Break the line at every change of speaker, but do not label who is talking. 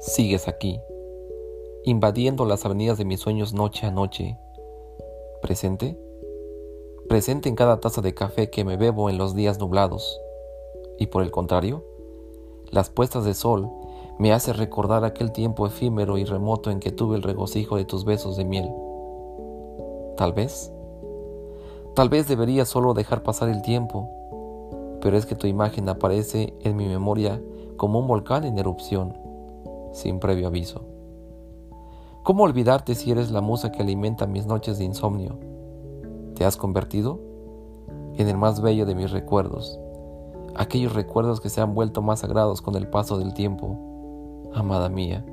sigues aquí, invadiendo las avenidas de mis sueños noche a noche. ¿Presente? Presente en cada taza de café que me bebo en los días nublados. Y por el contrario, las puestas de sol me hacen recordar aquel tiempo efímero y remoto en que tuve el regocijo de tus besos de miel. Tal vez, tal vez debería solo dejar pasar el tiempo, pero es que tu imagen aparece en mi memoria como un volcán en erupción, sin previo aviso. ¿Cómo olvidarte si eres la musa que alimenta mis noches de insomnio? Te has convertido en el más bello de mis recuerdos, aquellos recuerdos que se han vuelto más sagrados con el paso del tiempo, amada mía.